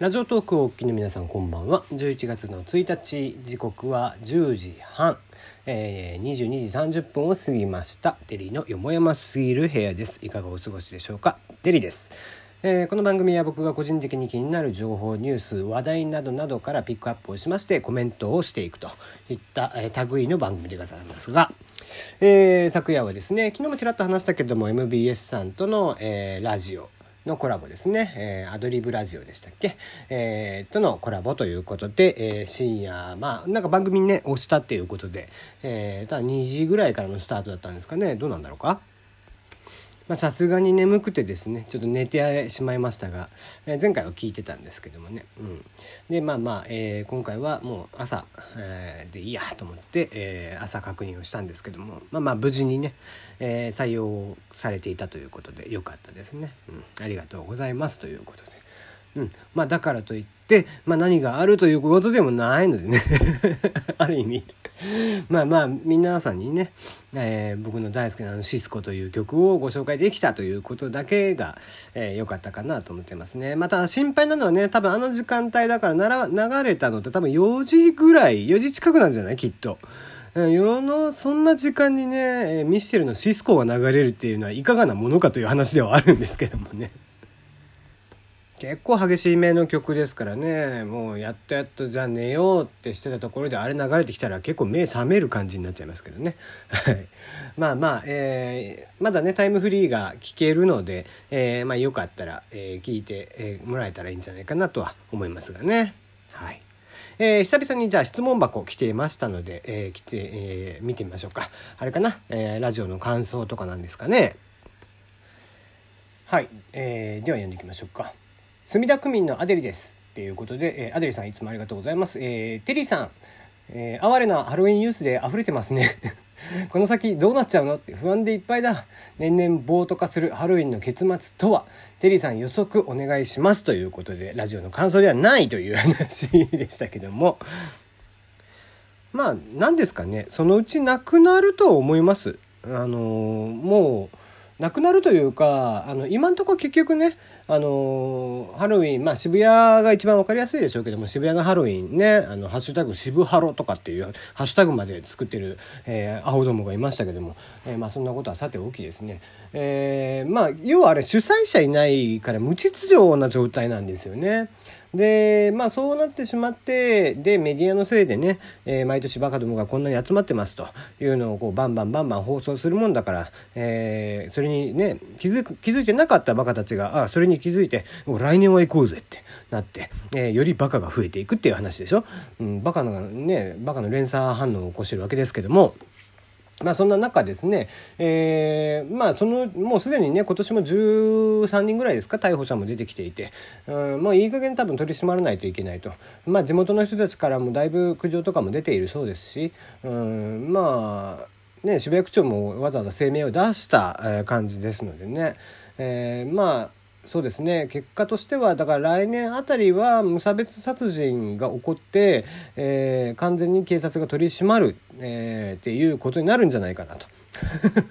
ラジオトークをお聞きの皆さんこんばんは。11月の1日時刻は10時半、えー、22時30分を過ぎました。デリーのよもやますぎる部屋です。いかがお過ごしでしょうか？デリーです。えー、この番組は僕が個人的に気になる情報ニュース話題などなどからピックアップをしましてコメントをしていくと。いった、えー、類の番組でございますが、えー、昨夜はですね昨日もちらっと話したけども MBS さんとの、えー、ラジオ。のコラボですね、えー、アドリブラジオでしたっけ、えー、とのコラボということで、えー、深夜まあなんか番組にね押したっていうことで、えー、ただ2時ぐらいからのスタートだったんですかね。どうなんだろうか？さすがに眠くてですねちょっと寝てしまいましたが、えー、前回は聞いてたんですけどもね、うん、でまあまあ、えー、今回はもう朝、えー、でいいやと思って、え朝確認をしたんですけどもまあまあ無事にね、え採用されていたということでよかったですね、うん、ありがとうございますということで、うん、まあだからといって、まあ、何があるということでもないのでね ある意味まあまあ皆さんにね、えー、僕の大好きなあのシスコという曲をご紹介できたということだけが良、えー、かったかなと思ってますね。また心配なのはね、多分あの時間帯だからなら流れたのって多分4時ぐらい、4時近くなんじゃない？きっと。世のそんな時間にねミッシェルのシスコが流れるっていうのはいかがなものかという話ではあるんですけどもね。結構激しい目の曲ですからね。もうやっとやっとじゃあ寝ようってしてたところであれ流れてきたら結構目覚める感じになっちゃいますけどね。まあまあ、えー、まだねタイムフリーが聞けるので、えー、まあ、よかったら、えー、聞いて、えもらえたらいいんじゃないかなとは思いますがね。はい。えー、久々にじゃあ質問箱来ていましたので、えー、来て、えー、見てみましょうか。あれかな、えラジオの感想とかなんですかね？はい、えーでは読んでいきましょうか。墨田区民のアデリですっていうことで、えー、アデリさんいつもありがとうございます。えー、テリーさん、えー、哀れなハロウィンユースで溢れてますね。この先どうなっちゃうの？って不安でいっぱいだ。年々暴徒化するハロウィンの結末とは？テリーさん予測お願いしますということで、ラジオの感想ではないという話でしたけども。まあ、何ですかね？そのうちなくなると思います。あのもう、なくなるというかあの今んとこ結局ねあのハロウィンまあ渋谷が一番分かりやすいでしょうけども渋谷がハロウィンねあのハッシュタグ渋ハロとかっていうハッシュタグまで作ってる、えー、アホどもがいましたけども、えー、まあそんなことはさておきですね、えー、まあ要はあれ主催者いないから無秩序な状態なんですよね。でまあそうなってしまってでメディアのせいでね、えー、毎年バカどもがこんなに集まってますというのをこうバンバンバンバン放送するもんだから、えー、それにね気づ気づいてなかったバカたちがあそれに気づいて来年は行こうぜってなって、えー、よりバカが増えていくっていう話でしょ、うん、バカのねバカの連鎖反応を起こしてるわけですけども。まあそんな中ですね、えー、まあそのもうすでにね今年も13人ぐらいですか？逮捕者も出てきていて、うん、もういい加減多分取り締まらないといけないと。まあ地元の人たちからもだいぶ苦情とかも出ているそうですし、うん、まあね渋谷区長もわざわざ声明を出した感じですのでね、えー、まあそうですね。結果としてはだから来年あたりは無差別殺人が起こって、えー、完全に警察が取り締まる、えー、っていうことになるんじゃないかなと。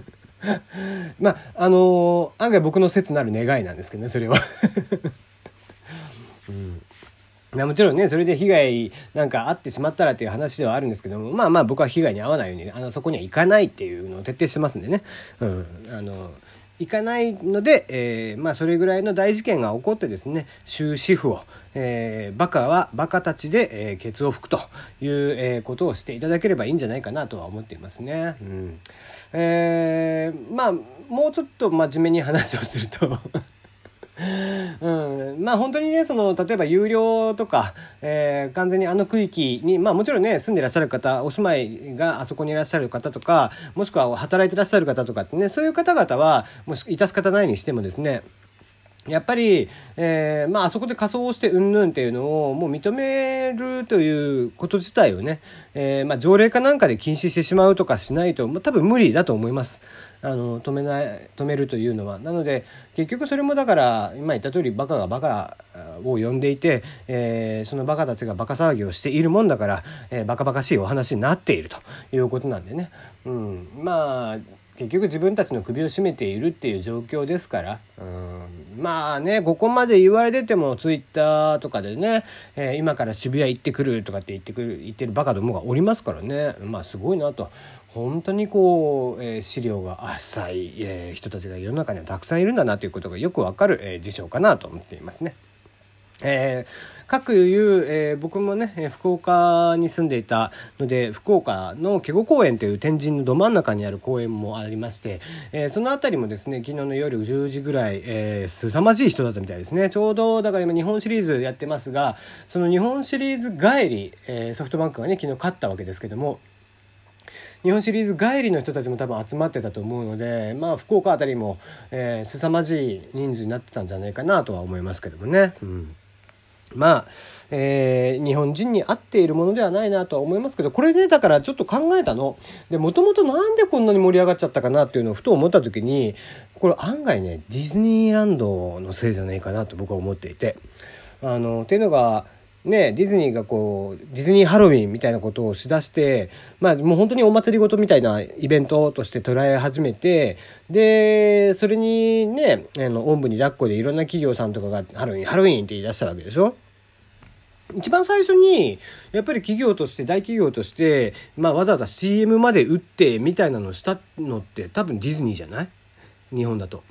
まああのー、案外僕の切なる願いなんですけどねそれは。うん。まあ、もちろんねそれで被害なんかあってしまったらっていう話ではあるんですけどもまあまあ僕は被害に遭わないようにあのそこには行かないっていうのを徹底してますんでね、うん、あのいかないので、えー、まあ、それぐらいの大事件が起こってですね終止符を、えー、バカはバカたちで、えー、ケツを拭くという、えー、ことをしていただければいいんじゃないかなとは思っていますね。うんえー、まあもうちょっと真面目に話をするとうん、まあ本当にねその例えば有料とか、えー、完全にあの区域にまあもちろんね住んでらっしゃる方お住まいがあそこにいらっしゃる方とかもしくは働いてらっしゃる方とかってねそういう方々はもし致し方ないにしてもですねやっぱり、えー、まあ、あそこで仮装をしてうんぬんっていうのをもう認めるということ自体をね、えー、まあ、条例かなんかで禁止してしまうとかしないと、まあ、多分無理だと思います。あの、止めない、止めるというのは。なので、結局それもだから、今言った通り、バカがバカを呼んでいて、えー、そのバカたちがバカ騒ぎをしているもんだから、えー、バカバカしいお話になっているということなんでね。うん。まあ、結局自分たちの首を絞めているっていう状況ですからうんまあねここまで言われててもツイッターとかでね、えー、今から渋谷行ってくるとかって言ってくる言ってるバカどもがおりますからねまあすごいなと本当にこう、えー、資料が浅い、えー、人たちが世の中にはたくさんいるんだなということがよくわかる、えー、事象かなと思っていますね。えー、各いう、えー、僕もね福岡に住んでいたので福岡のケゴ公園という天神のど真ん中にある公園もありまして、えー、その辺りもですね昨日の夜10時ぐらい、えー、凄まじい人だったみたいですねちょうどだから今日本シリーズやってますがその日本シリーズ帰り、えー、ソフトバンクがね昨日勝ったわけですけども日本シリーズ帰りの人たちも多分集まってたと思うのでまあ福岡辺りも、えー、凄まじい人数になってたんじゃないかなとは思いますけどもね。うんまあ、えー、日本人に合っているものではないなとは思いますけどこれねだからちょっと考えたのでもともとなんでこんなに盛り上がっちゃったかなっていうのをふと思った時にこれ案外ねディズニーランドのせいじゃないかなと僕は思っていて。あのっていうのがね、ディズニーがこうディズニーハロウィンみたいなことをしだしてまあもう本当にお祭りごとみたいなイベントとして捉え始めてでそれにねあのおんぶに抱っこでいろんな企業さんとかがハロウィンハロウィンって言い出したわけでしょ？一番最初にやっぱり企業として大企業として、まあ、わざわざ CM まで打ってみたいなのをしたのって多分ディズニーじゃない？日本だと。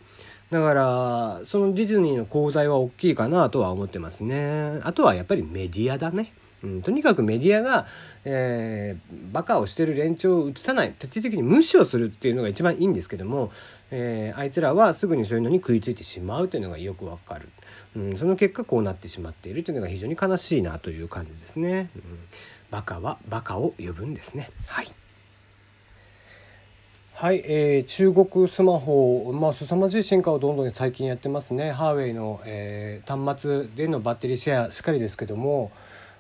だからそのディズニーの功罪は大きいかなとは思ってますね。あとはやっぱりメディアだね、うん、とにかくメディアが、えー、バカをしてる連中を映さない。徹底的に無視をするっていうのが一番いいんですけども、えー、あいつらはすぐにそういうのに食いついてしまうというのがよくわかる、うん、その結果こうなってしまっているというのが非常に悲しいなという感じですね、うん、バカはバカを呼ぶんですね。はい。はい、えー、中国スマホ、まあ、凄まじい進化をどんどん最近やってますね。ハーウェイの、えー、端末でのバッテリーシェアしっかりですけども、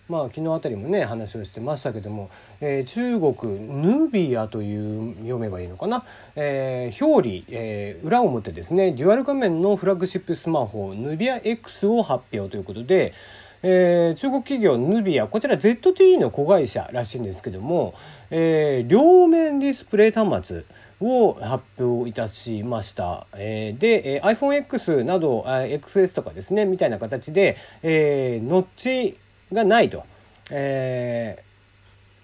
まあ、昨日あたりもね話をしてましたけども、えー、中国ヌビアという読めばいいのかな、えー、表裏、えー、裏表ですねデュアル画面のフラッグシップスマホヌビア X を発表ということで、えー、中国企業ヌビアこちら ZTE の子会社らしいんですけども、えー、両面ディスプレイ端末を発表いたしました。えー、で、えー、iPhoneX など、XS とかですね、みたいな形で、えー、ノッチがないと。え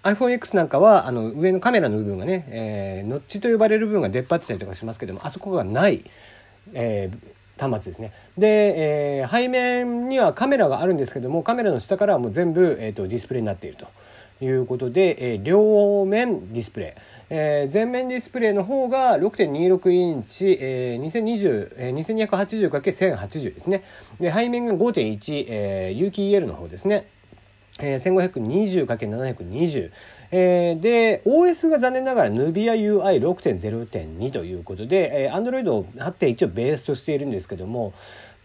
ー、iPhoneX なんかはあの上のカメラの部分がね、えー、ノッチと呼ばれる部分が出っ張ってたりとかしますけどもあそこがない、えー、端末ですねで、えー、背面にはカメラがあるんですけどもカメラの下からはもう全部、えーとディスプレイになっていると。いうことで、えー、両面ディスプレイ、えー、前面ディスプレイの方が6.26インチ、えー、2020、えー、2280×1080 ですね。で背面が5.1、えー、有機 EL の方ですね。えー、1520×720、えー、で OS が残念ながら NubiaUI6.0.2 ということで、えー、Android 8.1をベースとしているんですけども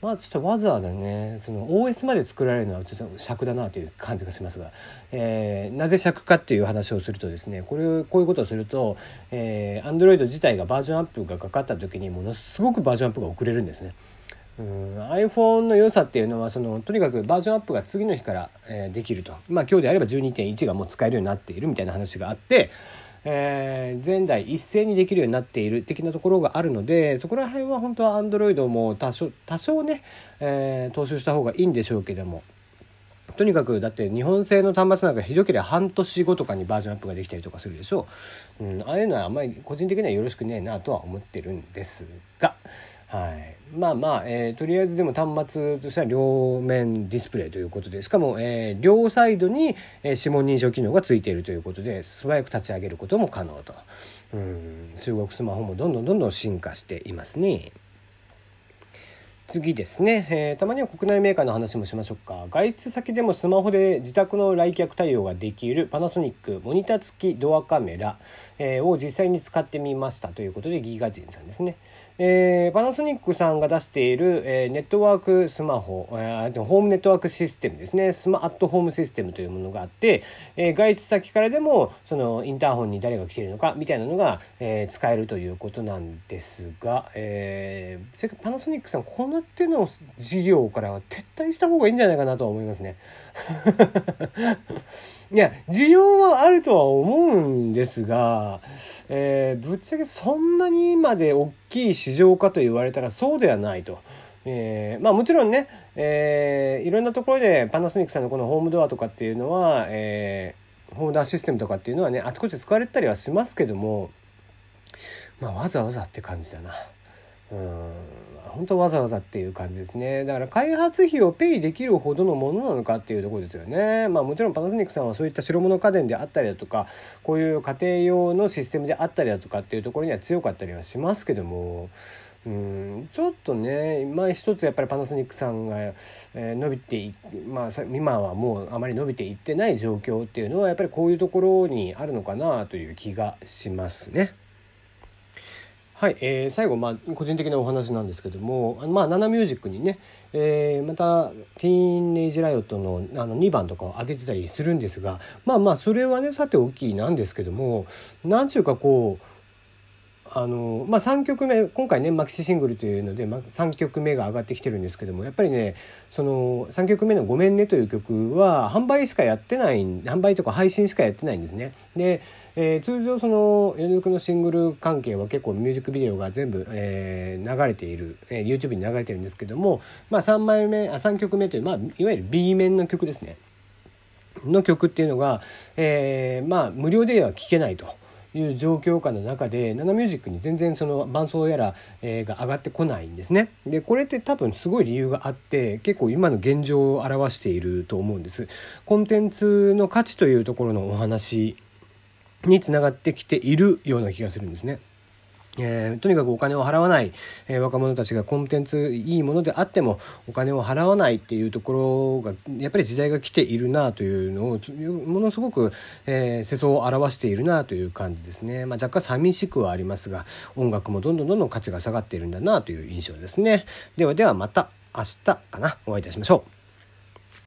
まあちょっとわざわざねその OS まで作られるのはちょっと尺だなという感じがしますが、えー、なぜ尺かっていう話をするとですねこれこういうことをすると、えー、Android 自体がバージョンアップがかかった時にものすごくバージョンアップが遅れるんですね。うん iPhone の良さっていうのはそのとにかくバージョンアップが次の日から、えー、できるとまあ今日であれば12.1がもう使えるようになっているみたいな話があってえー、前代一斉にできるようになっている的なところがあるのでそこら辺は本当は Android も多少多少ね、えー、踏襲した方がいいんでしょうけどもとにかくだって日本製の端末なんかひどければ半年後とかにバージョンアップができたりとかするでしょう、うん、ああいうのはあんまり個人的にはよろしくねえなとは思ってるんですが。はい、まあまあ、えー、とりあえずでも端末としては両面ディスプレイということでしかも、えー、両サイドに、え、指紋認証機能がついているということで素早く立ち上げることも可能と。うん。中国スマホもどんどんどんどん進化していますね。次ですね、えー、たまには国内メーカーの話もしましょうか。外出先でもスマホで自宅の来客対応ができるパナソニックモニター付きドアカメラ、えー、を実際に使ってみました。ということでギガジンさんですね。えー、パナソニックさんが出している、えー、ネットワークスマホ、えー、ホームネットワークシステムですね。スマートホームシステムというものがあって、えー、外出先からでもそのインターホンに誰が来ているのかみたいなのが、えー、使えるということなんですが、えー、パナソニックさんこの手の事業からは撤退した方がいいんじゃないかなとは思いますね。いや需要はあるとは思うんですが、えー、ぶっちゃけそんなにまで大きい市場かと言われたらそうではないと。えー、まあもちろんね、えー、いろんなところでパナソニックさんのこのホームドアとかっていうのは、えー、ホームドアシステムとかっていうのはねあちこち使われたりはしますけどもまあわざわざって感じだな。うん。本当わざわざっていう感じですね。だから開発費をペイできるほどのものなのかっていうとこですよね。まあもちろんパナソニックさんはそういった白物家電であったりだとかこういう家庭用のシステムであったりだとかっていうところには強かったりはしますけども。うん。ちょっとね今一つやっぱりパナソニックさんが、えー、伸びてまあ今はもうあまり伸びていってない状況っていうのはやっぱりこういうところにあるのかなという気がしますね。はい、えー、最後、まあ、個人的なお話なんですけども、まあ、ナナミュージックにね、えー、またティーンネイジライオットのあの2番とかを上げてたりするんですがまあまあそれはねさておきなんですけども何ちゅうかこうあのまあ、3曲目今回ねマキシシングルというので、まあ、3曲目が上がってきてるんですけどもやっぱりねその3曲目の「ごめんね」という曲は販売しかやってない販売とか配信しかやってないんですね。で、えー、通常その米抜のシングル関係は結構ミュージックビデオが全部、えー、流れている、えー、YouTube に流れてるんですけども、まあ、3枚目あ3曲目という、まあ、いわゆる B 面の曲ですね。の曲っていうのが、えー、まあ無料では聴けないと。いう状況下の中でナナミュージックに全然その伴奏やら、え、が上がってこないんですね。でこれって多分すごい理由があって結構今の現状を表していると思うんです。コンテンツの価値というところのお話につながってきているような気がするんですね。えー、とにかくお金を払わない、えー、若者たちがコンテンツいいものであってもお金を払わないっていうところがやっぱり時代が来ているなというのをものすごく、えー、世相を表しているなという感じですね、まあ、若干寂しくはありますが音楽もどんどんどんどん価値が下がっているんだなという印象ですね。ではではまた明日かな。お会いいたしましょう。